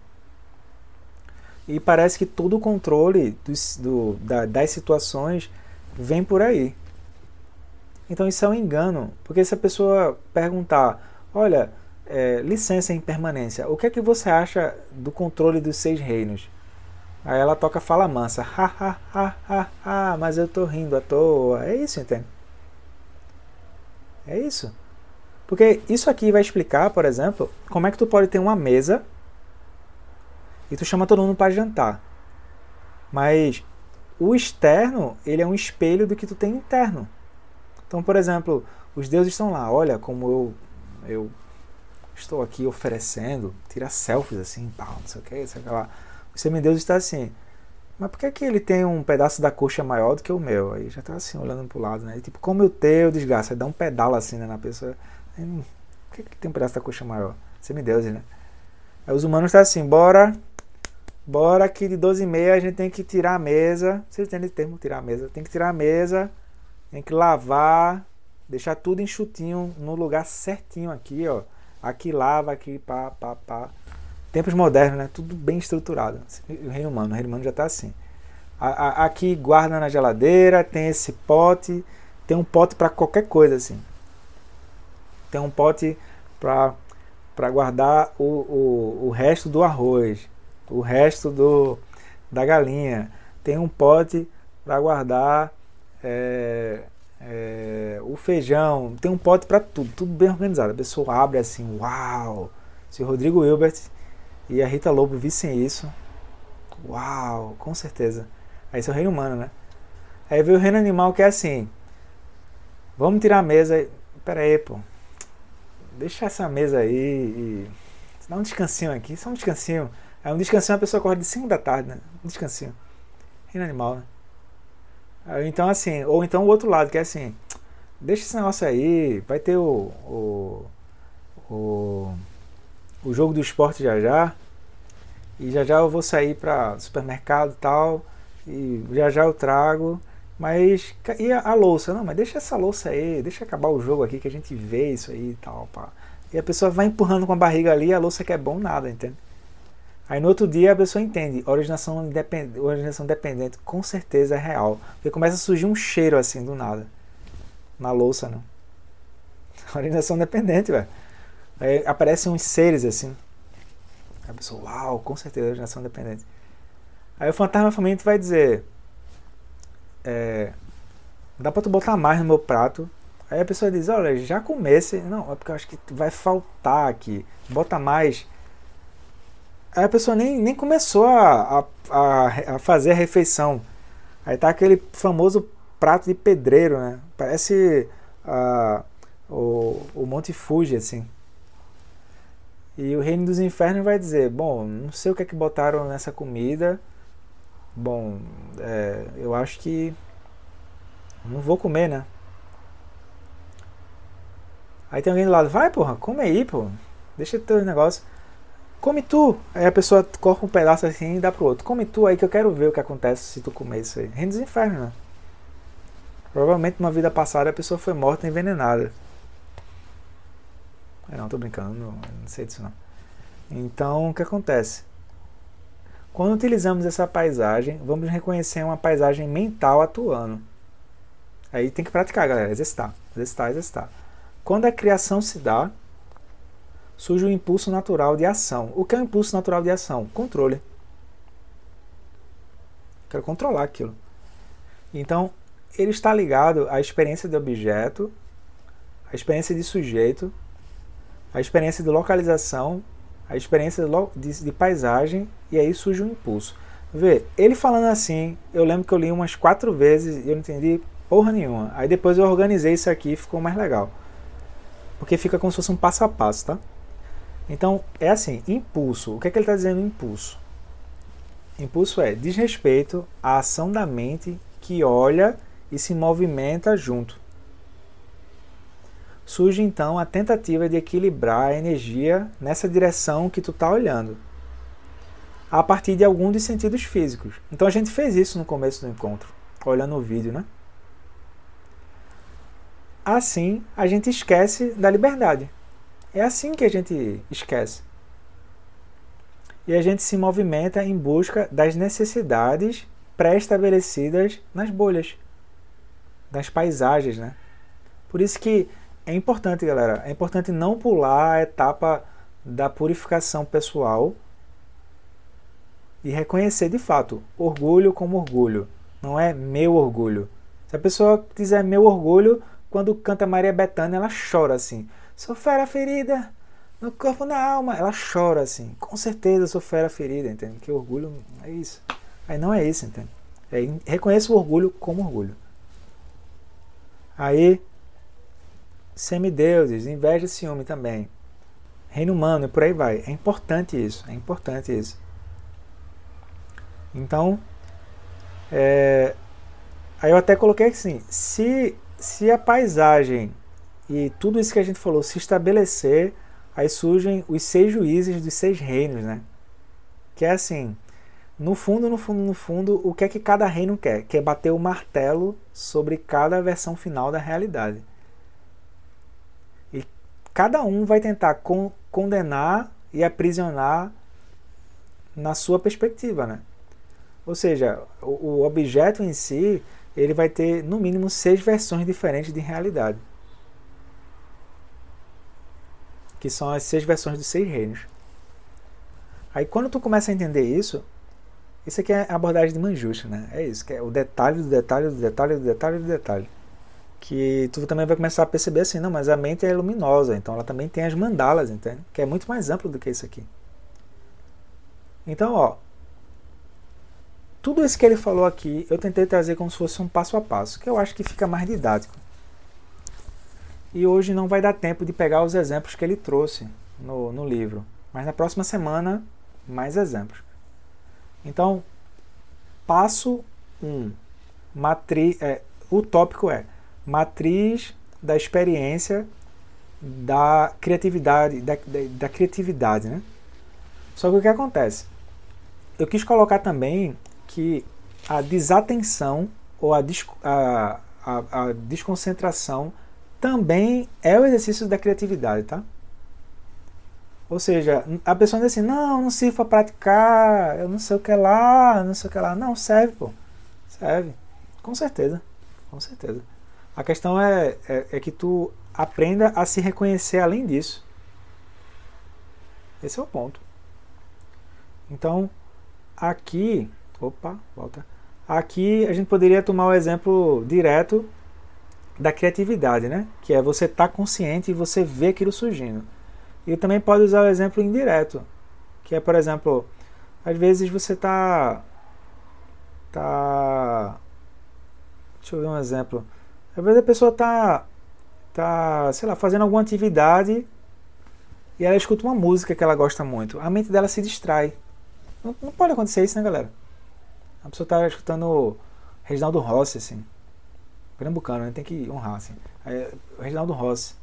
E parece que todo o controle dos, do, da, das situações vem por aí. Então isso é um engano, porque se a pessoa perguntar, olha, é, licença em permanência, o que é que você acha do controle dos seis reinos? Aí ela toca fala mansa, ha ha ha ha ha, mas eu tô rindo à toa. É isso, entende? É isso. Porque isso aqui vai explicar, por exemplo, como é que tu pode ter uma mesa e tu chama todo mundo para jantar. Mas o externo, ele é um espelho do que tu tem interno. Então, por exemplo, os deuses estão lá, olha como eu eu estou aqui oferecendo, tira selfies assim, pá, não sei o que, sei lá. O semideus está assim, mas por que, que ele tem um pedaço da coxa maior do que o meu? Aí já está assim, olhando para o lado, né? E, tipo, como o teu desgaste, dá um pedal assim né, na pessoa. Aí, por que, que ele tem um pedaço da coxa maior? Semideus, né? Aí os humanos estão tá assim, bora Bora que de 12 e meia a gente tem que tirar a mesa. Vocês entendem o termo tirar a mesa? Tem que tirar a mesa, tem que lavar, deixar tudo enxutinho no lugar certinho aqui, ó. Aqui lava, aqui pá, pá, pá. Tempos modernos, né? Tudo bem estruturado. O reino humano, o reino humano já tá assim. A, a, aqui guarda na geladeira, tem esse pote, tem um pote para qualquer coisa assim. Tem um pote para guardar o, o, o resto do arroz o resto do, da galinha. Tem um pote para guardar é, é, o feijão. Tem um pote para tudo, tudo bem organizado. A pessoa abre assim, uau! Se Rodrigo Hilbert e a Rita Lobo vissem isso, uau, com certeza. Aí é o reino humano, né? Aí veio o reino animal que é assim. Vamos tirar a mesa. Pera aí, pô. Deixa essa mesa aí e. Dá um descansinho aqui, só um descansinho. Aí um descansinho a pessoa acorda de 5 da tarde, né? Um descansinho. Reino animal, né? Aí, então, assim, ou então o outro lado, que é assim, deixa esse negócio aí, vai ter o, o, o, o jogo do esporte já já, e já já eu vou sair para supermercado e tal, e já já eu trago, mas e a, a, louça? Não, mas deixa essa louça aí, deixa acabar o jogo aqui que a gente vê isso aí e tal, pá. E a pessoa vai empurrando com a barriga ali, a louça que é bom nada, entende? Aí no outro dia a pessoa entende, originação, depend, originação dependente com certeza é real. Porque começa a surgir um cheiro assim do nada. Na louça, não. Originação dependente, velho. Aí aparecem uns seres assim. A pessoa, uau, com certeza, originação dependente. Aí o fantasma faminto vai dizer: é, dá pra tu botar mais no meu prato. Aí a pessoa diz: olha, já comece. Não, é porque eu acho que vai faltar aqui. Bota mais. Aí a pessoa nem, nem começou a, a, a fazer a refeição. Aí tá aquele famoso prato de pedreiro, né? Parece uh, o, o Monte Fuji, assim. E o reino dos infernos vai dizer: Bom, não sei o que é que botaram nessa comida. Bom, é, eu acho que não vou comer, né? Aí tem alguém do lado: Vai, porra, come aí, pô. Deixa teu negócio come tu. Aí a pessoa corta um pedaço assim e dá pro outro. Come tu aí que eu quero ver o que acontece se tu comer isso aí. Reino dos infernos, né? Provavelmente numa vida passada a pessoa foi morta envenenada. Eu não, tô brincando, não, não sei disso não. Então, o que acontece? Quando utilizamos essa paisagem, vamos reconhecer uma paisagem mental atuando. Aí tem que praticar, galera, exercitar, exercitar, exercitar. Quando a criação se dá, surge o impulso natural de ação. O que é o impulso natural de ação? Controle. Quero controlar aquilo. Então, ele está ligado à experiência de objeto, à experiência de sujeito, à experiência de localização, à experiência de, de, paisagem, e aí surge o impulso. Vê, ele falando assim, eu lembro que eu li umas quatro vezes e eu não entendi porra nenhuma. Aí depois eu organizei isso aqui e ficou mais legal. Porque fica como se fosse um passo a passo, tá? Então, é assim, impulso. O que, é que ele está dizendo impulso? Impulso é desrespeito à ação da mente que olha e se movimenta junto. Surge então a tentativa de equilibrar a energia nessa direção que tu está olhando, a partir de algum dos sentidos físicos. Então a gente fez isso no começo do encontro, olhando o vídeo, né? Assim, a gente esquece da liberdade É assim que a gente esquece. E a gente se movimenta em busca das necessidades pré-estabelecidas nas bolhas, das paisagens, né? Por isso que é importante, galera, é importante não pular a etapa da purificação pessoal e reconhecer de fato orgulho como orgulho, não é meu orgulho. Se a pessoa dizer meu orgulho, quando canta Maria Bethânia, ela chora assim. Sou fera ferida no corpo, na alma. Ela chora assim. Com certeza sou fera ferida, entende? Que orgulho é isso. Aí não é isso, entende? É, o orgulho como orgulho. Aí, semideuses, inveja e ciúme também. Reino humano e por aí vai. É importante isso. É importante isso. Então, é, aí eu até coloquei assim: se, se a paisagem e tudo isso que a gente falou se estabelecer, aí surgem os seis juízes dos seis reinos, né? Que é assim, no fundo, no fundo, no fundo, o que é que cada reino quer? Quer bater o martelo sobre cada versão final da realidade. E cada um vai tentar con condenar e aprisionar na sua perspectiva, né? Ou seja, o, o objeto em si, ele vai ter no mínimo seis versões diferentes de realidade. Que são as seis versões dos seis reinos. Aí quando tu começa a entender isso, isso aqui é a abordagem de Manjushri, né? É isso, que é o detalhe do detalhe do detalhe do detalhe do detalhe. Que tu também vai começar a perceber assim, não, mas a mente é luminosa, então ela também tem as mandalas, entende? Que é muito mais amplo do que isso aqui. Então, ó, tudo isso que ele falou aqui, eu tentei trazer como se fosse um passo a passo, que eu acho que fica mais didático e hoje não vai dar tempo de pegar os exemplos que ele trouxe no, no livro. Mas na próxima semana, mais exemplos. Então, passo 1. Um, é, o tópico é matriz da experiência da criatividade, da, da, da criatividade, né? Só que o que acontece? Eu quis colocar também que a desatenção ou a, a, a, a desconcentração também é o exercício da criatividade, tá? Ou seja, a pessoa diz assim, não, não sirvo para praticar, eu não sei o que lá, não sei o que lá. Não, serve, pô. Serve. Com certeza. Com certeza. A questão é, é, é que tu aprenda a se reconhecer além disso. Esse é o ponto. Então, aqui, opa, volta. Aqui a gente poderia tomar o exemplo direto da criatividade, né? Que é você estar tá consciente e você ver aquilo surgindo. E também pode usar o exemplo indireto, que é, por exemplo, às vezes você está tá Deixa eu ver um exemplo. Às vezes a pessoa está tá, sei lá, fazendo alguma atividade e ela escuta uma música que ela gosta muito. A mente dela se distrai. Não, não pode acontecer isso, né, galera? A pessoa está escutando Reginaldo Rossi, assim pernambucano, né? tem que honrar, assim. Aí, Reginaldo Rossi.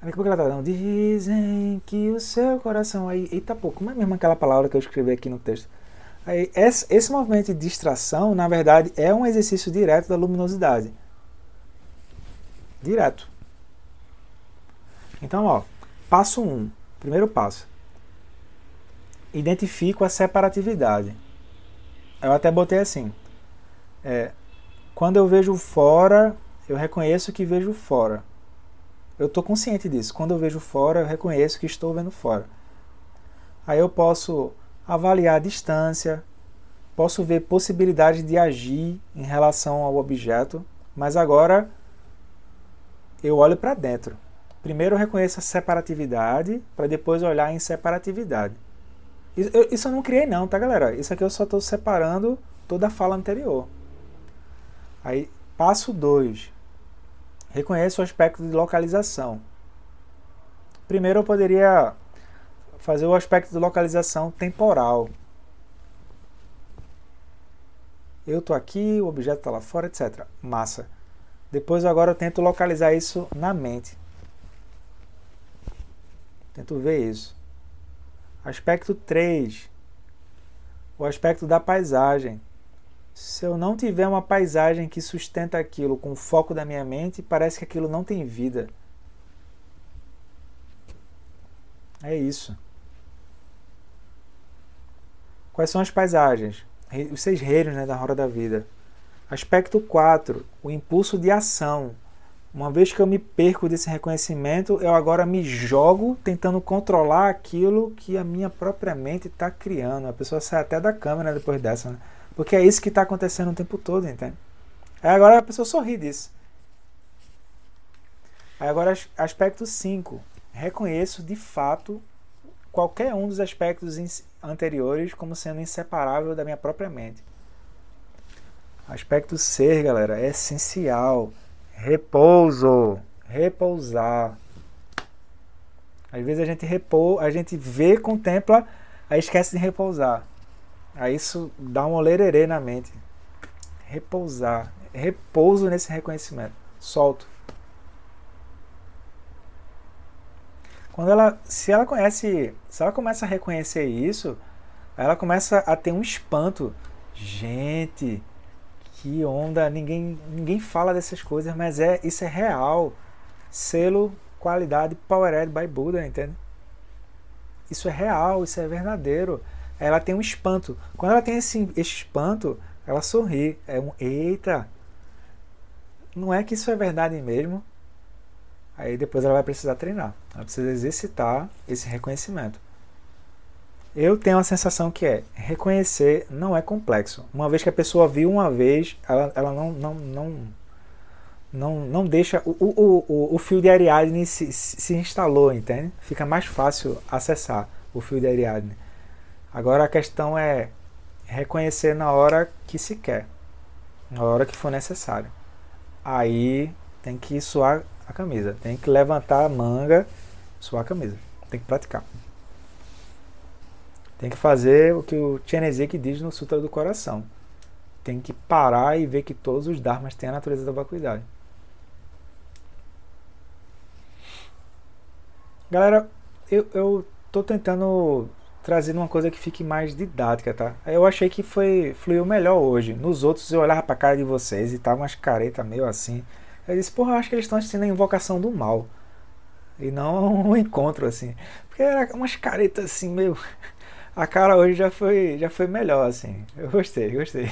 Aí daqui a pouco ela tá dando, dizem que o seu coração. Aí, eita pô, como é mesmo aquela palavra que eu escrevi aqui no texto? Aí, esse, esse movimento de distração, na verdade, é um exercício direto da luminosidade. Direto. Então, ó, passo 1, um, primeiro passo. Identifico a separatividade. Eu até botei assim. É, quando eu vejo fora, eu reconheço que vejo fora. Eu estou consciente disso. Quando eu vejo fora, eu reconheço que estou vendo fora. Aí eu posso avaliar a distância, posso ver possibilidade de agir em relação ao objeto, mas agora eu olho para dentro. Primeiro eu reconheço a separatividade, para depois olhar em separatividade. Isso eu, não criei não, tá galera? Isso aqui eu só estou separando toda a fala anterior. Aí, passo 2. Reconheça o aspecto de localização. Primeiro eu poderia fazer o aspecto de localização temporal. Eu estou aqui, o objeto está lá fora, etc. Massa. Depois agora eu tento localizar isso na mente. Tento ver isso. Aspecto 3. O aspecto da paisagem. Se eu não tiver uma paisagem que sustenta aquilo com o foco da minha mente, parece que aquilo não tem vida. É isso. Quais são as paisagens? Os seis reinos né, da roda da vida. Aspecto 4, o impulso de ação. Uma vez que eu me perco desse reconhecimento, eu agora me jogo tentando controlar aquilo que a minha própria mente está criando. A pessoa sai até da câmera depois dessa, né? Porque é isso que está acontecendo o tempo todo, entende? Aí agora a pessoa sorri disso. Aí agora aspecto 5. Reconheço de fato qualquer um dos aspectos anteriores como sendo inseparável da minha própria mente. Aspecto ser, galera, é essencial. Repouso. Repousar. Às vezes a gente repou, a gente vê, contempla, aí esquece de repousar. Aí isso dá um olererê na mente. Repousar. Repouso nesse reconhecimento. Solto. Quando ela, se ela conhece, se ela começa a reconhecer isso, ela começa a ter um espanto. Gente, que onda, ninguém, ninguém fala dessas coisas, mas é isso é real. Selo, qualidade, Powered by Buddha, entende? Isso é real, isso é verdadeiro. Ela tem um espanto. Quando ela tem esse, esse espanto, ela sorri. É um eita. Não é que isso é verdade mesmo. Aí depois ela vai precisar treinar. Ela precisa exercitar esse reconhecimento. Eu tenho a sensação que é reconhecer não é complexo. Uma vez que a pessoa viu uma vez, ela, ela não, não, não, não, não deixa. O, o, o, o fio de Ariadne se, se instalou, entende? Fica mais fácil acessar o fio de Ariadne. Agora a questão é reconhecer na hora que se quer, na hora que for necessário. Aí tem que suar a camisa, tem que levantar a manga, suar a camisa, tem que praticar. Tem que fazer o que o Chenezek diz no Sutra do Coração. Tem que parar e ver que todos os dharmas têm a natureza da vacuidade. Galera, eu, eu tô tentando trazer uma coisa que fique mais didática, tá? Eu achei que foi fluiu melhor hoje. Nos outros eu olhava pra cara de vocês e tava umas caretas meio assim. Eu disse, porra, acho que eles estão assistindo a invocação do mal. E não um encontro assim. Porque era umas caretas assim, meio a cara hoje já foi, já foi melhor, assim. Eu gostei, gostei.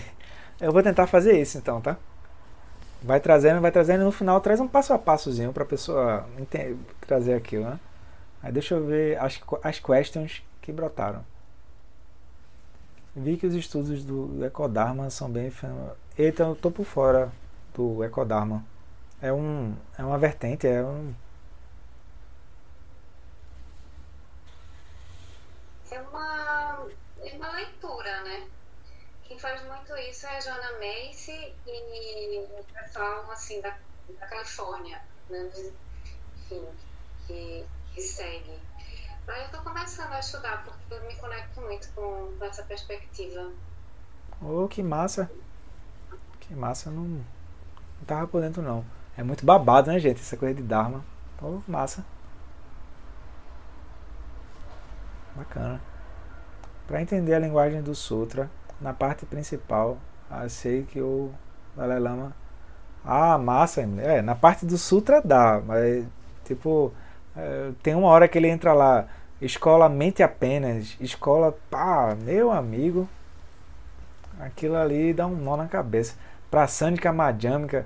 Eu vou tentar fazer isso então, tá? Vai trazendo, vai trazendo e no final traz um passo a passozinho pra pessoa trazer aquilo, né? Aí deixa eu ver as, as questions que brotaram. Vi que os estudos do Ecodharma são bem. Eita, eu tô por fora do Ecodharma. É, um, é uma vertente, é um, é uma, é uma leitura, né? Quem faz muito isso é a Joanna Macy e o pessoal assim, da, da Califórnia, né? enfim, que, que segue. Mas eu estou começando a estudar porque eu me conecto muito com, com essa perspectiva. Oh, que massa! Que massa, não, não tava por dentro não. É muito babado, né, gente? Essa coisa de Dharma. Oh, massa. Bacana. Para entender a linguagem do Sutra, na parte principal, achei que o Dalai Lama. Ah, massa! É, na parte do Sutra dá, mas tipo, tem uma hora que ele entra lá, escola mente apenas, escola, pá, meu amigo, aquilo ali dá um nó na cabeça. Pra Sânica Madhyamika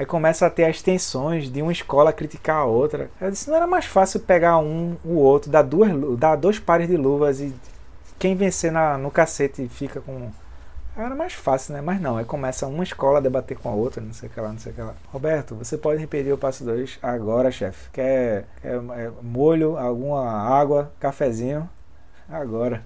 Aí começa a ter as tensões de uma escola criticar a outra. Eu disse, não era mais fácil pegar um, o outro, dar, duas, dar dois pares de luvas e quem vencer na, no cacete fica com. Era mais fácil, né? Mas não, aí começa uma escola a debater com a outra, não sei o que lá, não sei o que lá. Roberto, você pode repetir o passo 2 agora, chefe. Quer, quer é, molho, alguma água, cafezinho? Agora.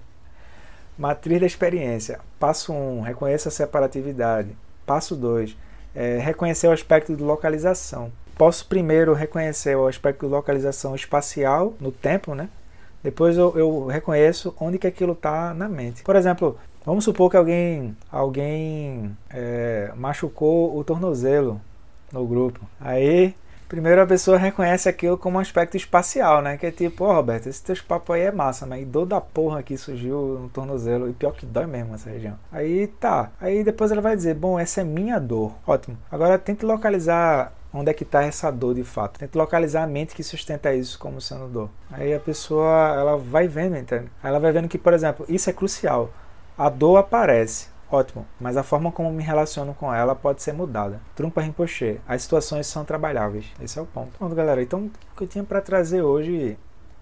Matriz da experiência. Passo 1, um, reconheça a separatividade. Passo 2, é, reconhecer o aspecto de localização. Posso primeiro reconhecer o aspecto de localização espacial no tempo, né? Depois eu, eu reconheço onde que aquilo está na mente. Por exemplo, vamos supor que alguém, alguém é, machucou o tornozelo no grupo. Aí Primeiro a pessoa reconhece aquilo como um aspecto espacial, né? Que é tipo, ó oh, Roberto, esse teu papo aí é massa, mas dor da porra que surgiu no tornozelo. E pior que dói mesmo essa região. Aí tá. Aí depois ela vai dizer, bom, essa é minha dor. Ótimo. Agora tente localizar onde é que está essa dor de fato. Tente localizar a mente que sustenta isso como sendo dor. Aí a pessoa ela vai vendo, entende? Ela vai vendo que, por exemplo, isso é crucial. A dor aparece, ótimo, mas a forma como me relaciono com ela pode ser mudada. Trumpa Rinpoche, as situações são trabalháveis. Esse é o ponto. Pronto, galera. Então, o que eu tinha para trazer hoje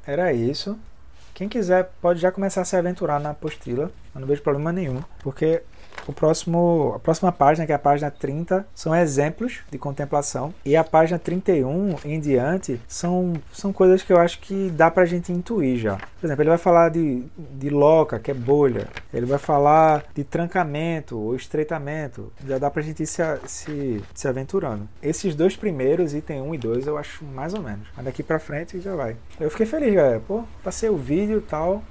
era isso. Quem quiser pode já começar a se aventurar na apostila. Eu não vejo problema nenhum, porque o próximo, a próxima página, que é a página 30, são exemplos de contemplação. E a página 31 em diante são, são coisas que eu acho que dá pra gente intuir já. Por exemplo, ele vai falar de, de loca, que é bolha. Ele vai falar de trancamento ou estreitamento. Já dá pra gente ir se, se, se aventurando. Esses dois primeiros, item 1 e 2, eu acho mais ou menos. Mas daqui pra frente já vai. Eu fiquei feliz, galera. Pô, passei o vídeo e tal.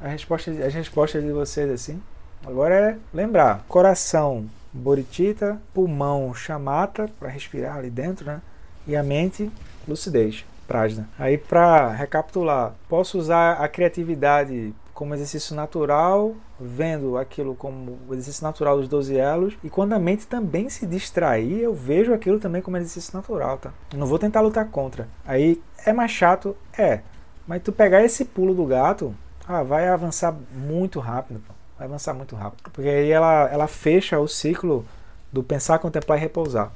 A resposta, as respostas de vocês assim. Agora é lembrar: coração, boritita, pulmão, chamata, para respirar ali dentro, né? E a mente, lucidez, prajna. Aí, para recapitular, posso usar a criatividade como exercício natural, vendo aquilo como exercício natural dos 12 elos, e quando a mente também se distrair, eu vejo aquilo também como exercício natural, tá? não vou tentar lutar contra. Aí é mais chato, é, mas tu pegar esse pulo do gato, ah, vai avançar muito rápido. Pô vai avançar muito rápido. Porque aí ela, ela fecha o ciclo do pensar, contemplar e repousar.